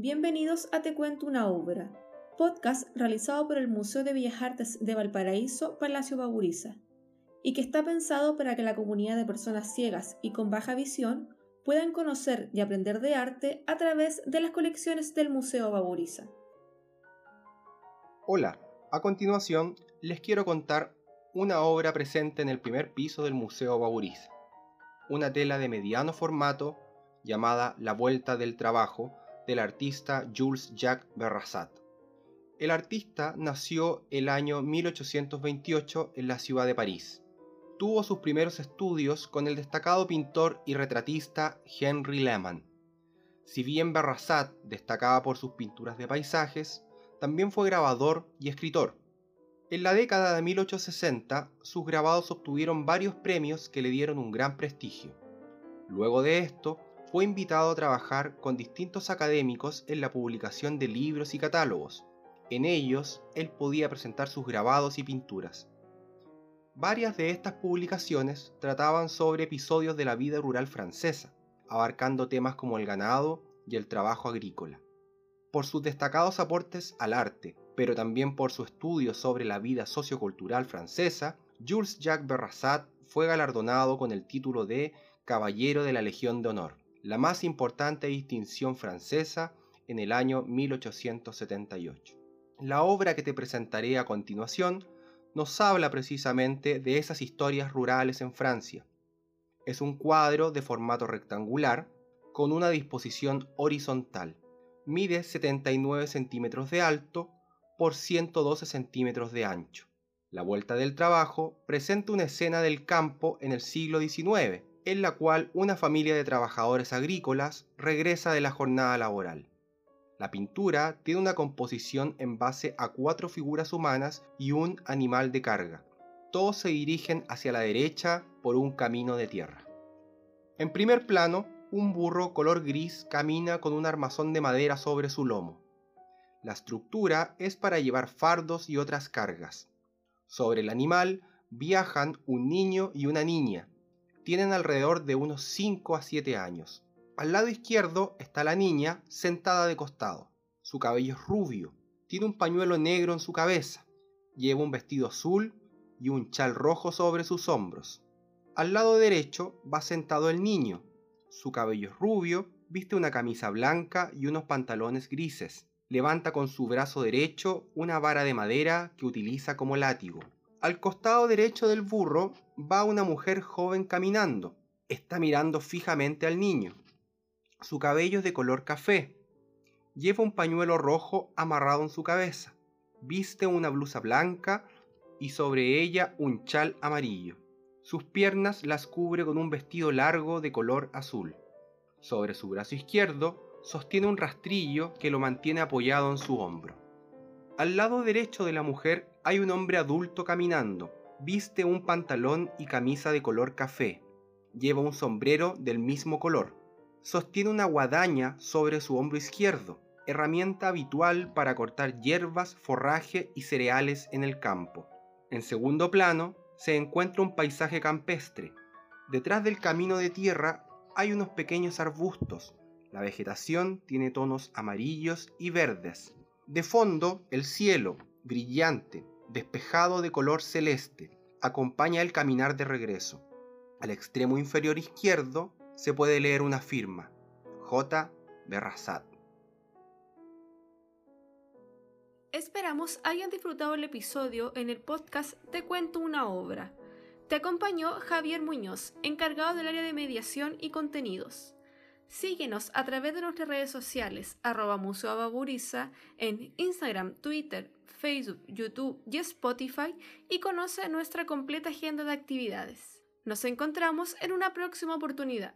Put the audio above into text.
Bienvenidos a Te Cuento una Obra, podcast realizado por el Museo de Bellas Artes de Valparaíso, Palacio Baburiza, y que está pensado para que la comunidad de personas ciegas y con baja visión puedan conocer y aprender de arte a través de las colecciones del Museo Baburiza. Hola, a continuación les quiero contar una obra presente en el primer piso del Museo Baburiza, una tela de mediano formato llamada La Vuelta del Trabajo del artista Jules Jacques Berrasat. El artista nació el año 1828 en la ciudad de París. Tuvo sus primeros estudios con el destacado pintor y retratista Henry Lehmann. Si bien Berrasat destacaba por sus pinturas de paisajes, también fue grabador y escritor. En la década de 1860, sus grabados obtuvieron varios premios que le dieron un gran prestigio. Luego de esto, fue invitado a trabajar con distintos académicos en la publicación de libros y catálogos. En ellos, él podía presentar sus grabados y pinturas. Varias de estas publicaciones trataban sobre episodios de la vida rural francesa, abarcando temas como el ganado y el trabajo agrícola. Por sus destacados aportes al arte, pero también por su estudio sobre la vida sociocultural francesa, Jules Jacques Berrasat fue galardonado con el título de Caballero de la Legión de Honor la más importante distinción francesa en el año 1878. La obra que te presentaré a continuación nos habla precisamente de esas historias rurales en Francia. Es un cuadro de formato rectangular con una disposición horizontal. Mide 79 centímetros de alto por 112 centímetros de ancho. La Vuelta del Trabajo presenta una escena del campo en el siglo XIX, en la cual una familia de trabajadores agrícolas regresa de la jornada laboral. La pintura tiene una composición en base a cuatro figuras humanas y un animal de carga. Todos se dirigen hacia la derecha por un camino de tierra. En primer plano, un burro color gris camina con un armazón de madera sobre su lomo. La estructura es para llevar fardos y otras cargas. Sobre el animal viajan un niño y una niña, tienen alrededor de unos 5 a 7 años. Al lado izquierdo está la niña sentada de costado. Su cabello es rubio, tiene un pañuelo negro en su cabeza, lleva un vestido azul y un chal rojo sobre sus hombros. Al lado derecho va sentado el niño. Su cabello es rubio, viste una camisa blanca y unos pantalones grises. Levanta con su brazo derecho una vara de madera que utiliza como látigo. Al costado derecho del burro va una mujer joven caminando. Está mirando fijamente al niño. Su cabello es de color café. Lleva un pañuelo rojo amarrado en su cabeza. Viste una blusa blanca y sobre ella un chal amarillo. Sus piernas las cubre con un vestido largo de color azul. Sobre su brazo izquierdo sostiene un rastrillo que lo mantiene apoyado en su hombro. Al lado derecho de la mujer hay un hombre adulto caminando. Viste un pantalón y camisa de color café. Lleva un sombrero del mismo color. Sostiene una guadaña sobre su hombro izquierdo, herramienta habitual para cortar hierbas, forraje y cereales en el campo. En segundo plano se encuentra un paisaje campestre. Detrás del camino de tierra hay unos pequeños arbustos. La vegetación tiene tonos amarillos y verdes. De fondo, el cielo, brillante, despejado de color celeste, acompaña el caminar de regreso. Al extremo inferior izquierdo se puede leer una firma, J. Berrazat. Esperamos hayan disfrutado el episodio en el podcast Te cuento una obra. Te acompañó Javier Muñoz, encargado del área de mediación y contenidos. Síguenos a través de nuestras redes sociales, arroba Museo en Instagram, Twitter, Facebook, YouTube y Spotify y conoce nuestra completa agenda de actividades. Nos encontramos en una próxima oportunidad.